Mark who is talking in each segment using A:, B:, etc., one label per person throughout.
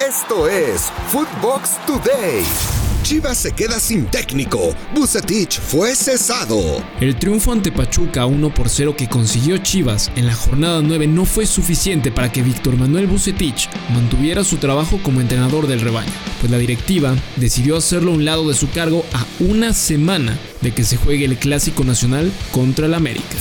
A: Esto es Footbox Today. Chivas se queda sin técnico. Bucetich fue cesado.
B: El triunfo ante Pachuca 1 por 0 que consiguió Chivas en la jornada 9 no fue suficiente para que Víctor Manuel Bucetich mantuviera su trabajo como entrenador del rebaño, pues la directiva decidió hacerlo a un lado de su cargo a una semana de que se juegue el Clásico Nacional contra el América.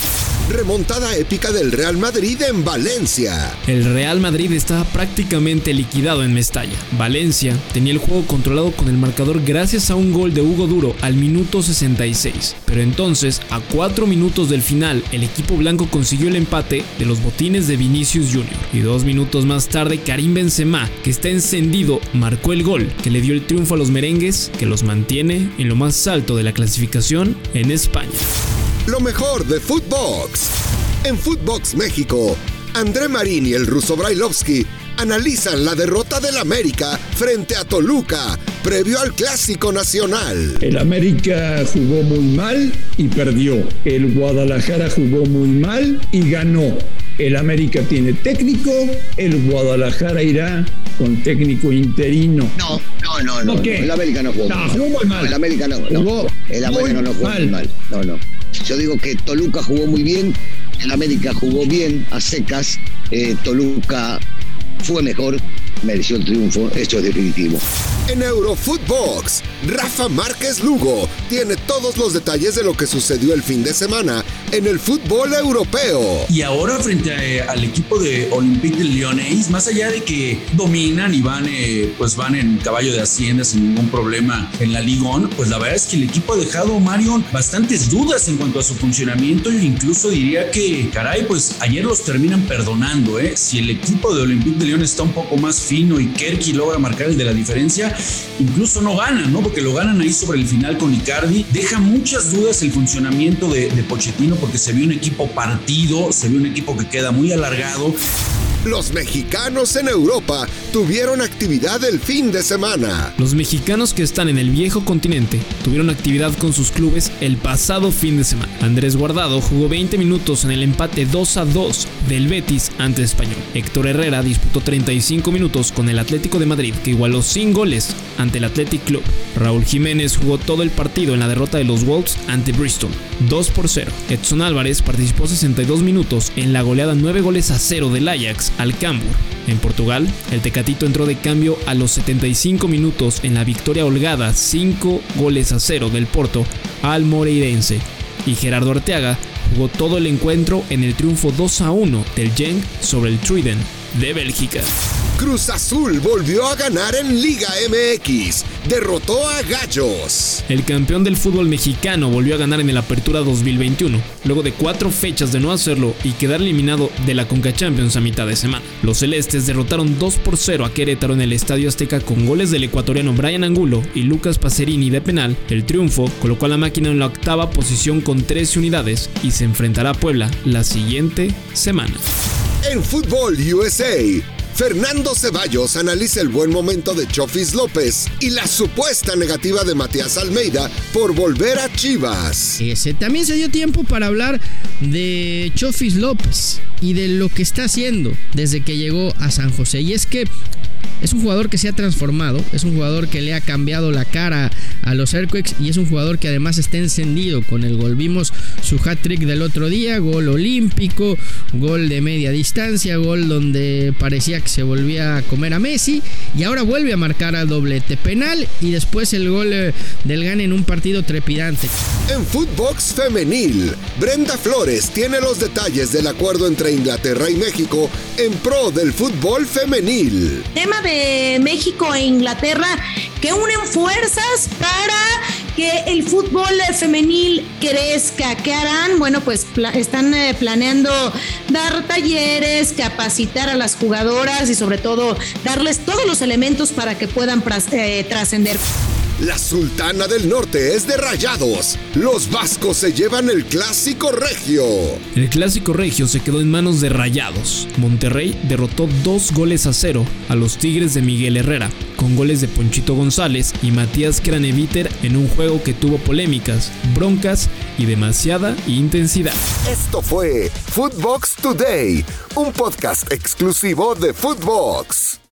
A: Remontada épica del Real Madrid en Valencia.
B: El Real Madrid estaba prácticamente liquidado en Mestalla. Valencia tenía el juego controlado con el marcador gracias a un gol de Hugo Duro al minuto 66. Pero entonces, a 4 minutos del final, el equipo blanco consiguió el empate de los botines de Vinicius Jr. Y dos minutos más tarde, Karim Benzema, que está encendido, marcó el gol que le dio el triunfo a los merengues, que los mantiene en lo más alto de la clasificación en España
A: lo mejor de Footbox. En Footbox México, André Marín y el ruso Brailovsky analizan la derrota del América frente a Toluca previo al Clásico Nacional.
C: El América jugó muy mal y perdió. El Guadalajara jugó muy mal y ganó. El América tiene técnico, el Guadalajara irá con técnico interino.
D: No, no, no, no.
C: ¿Qué?
D: El América no jugó.
C: No, jugó muy mal.
D: el América no. no. el América no jugó
C: mal.
D: muy mal. No, no. Yo digo que Toluca jugó muy bien, el América jugó bien a secas, eh, Toluca fue mejor, mereció el triunfo, eso es definitivo.
A: En Eurofootbox, Rafa Márquez Lugo tiene todos los detalles de lo que sucedió el fin de semana en el fútbol europeo.
E: Y ahora frente a, eh, al equipo de Olympique de Lyonnais, más allá de que dominan y van, eh, pues van en caballo de hacienda sin ningún problema en la Ligue 1, pues la verdad es que el equipo ha dejado, Marion, bastantes dudas en cuanto a su funcionamiento e incluso diría que, caray, pues ayer los terminan perdonando, ¿eh? Si el equipo de Olympique de Lyon está un poco más fino y Kerky logra marcar el de la diferencia, incluso no ganan, ¿no? Porque lo ganan ahí sobre el final con Icardi. Deja muchas dudas el funcionamiento de, de Pochettino porque se vio un equipo partido, se vio un equipo que queda muy alargado.
A: Los mexicanos en Europa tuvieron actividad el fin de semana.
B: Los mexicanos que están en el viejo continente tuvieron actividad con sus clubes el pasado fin de semana. Andrés Guardado jugó 20 minutos en el empate 2 a 2 del Betis ante Español. Héctor Herrera disputó 35 minutos con el Atlético de Madrid, que igualó sin goles ante el Athletic Club. Raúl Jiménez jugó todo el partido en la derrota de los Wolves ante Bristol, 2 por 0. Edson Álvarez participó 62 minutos en la goleada 9 goles a 0 del Ajax al Cambur. En Portugal, el Tecatito entró de cambio a los 75 minutos en la victoria holgada 5 goles a 0 del Porto al Moreirense. Y Gerardo Arteaga jugó todo el encuentro en el triunfo 2 a 1 del Genk sobre el Truiden de Bélgica.
A: Cruz Azul volvió a ganar en Liga MX. Derrotó a Gallos.
B: El campeón del fútbol mexicano volvió a ganar en el Apertura 2021, luego de cuatro fechas de no hacerlo y quedar eliminado de la Conca Champions a mitad de semana. Los celestes derrotaron 2 por 0 a Querétaro en el Estadio Azteca con goles del ecuatoriano Brian Angulo y Lucas Pacerini de penal. El triunfo colocó a la máquina en la octava posición con 13 unidades y se enfrentará a Puebla la siguiente semana.
A: En Fútbol USA, Fernando Ceballos analiza el buen momento de Chofis López y la supuesta negativa de Matías Almeida por volver a Chivas.
F: Ese, también se dio tiempo para hablar de Chofis López y de lo que está haciendo desde que llegó a San José. Y es que es un jugador que se ha transformado, es un jugador que le ha cambiado la cara a los Earthquakes y es un jugador que además está encendido con el gol. Vimos su hat-trick del otro día, gol olímpico, gol de media distancia, gol donde parecía que se volvía a comer a Messi y ahora vuelve a marcar al doblete penal y después el gol eh, del GAN en un partido trepidante.
A: En Footbox Femenil, Brenda Flores tiene los detalles del acuerdo entre Inglaterra y México en pro del fútbol femenil.
G: Tema de México e Inglaterra que unen fuerzas para que el fútbol femenil crezca. ¿Qué harán? Bueno, pues están eh, planeando dar talleres, capacitar a las jugadoras y sobre todo darles todos los elementos para que puedan eh, trascender.
A: La Sultana del Norte es de Rayados. Los vascos se llevan el clásico regio.
B: El clásico regio se quedó en manos de Rayados. Monterrey derrotó dos goles a cero a los Tigres de Miguel Herrera, con goles de Ponchito González y Matías Craneviter en un juego que tuvo polémicas, broncas y demasiada intensidad.
A: Esto fue Footbox Today, un podcast exclusivo de Footbox.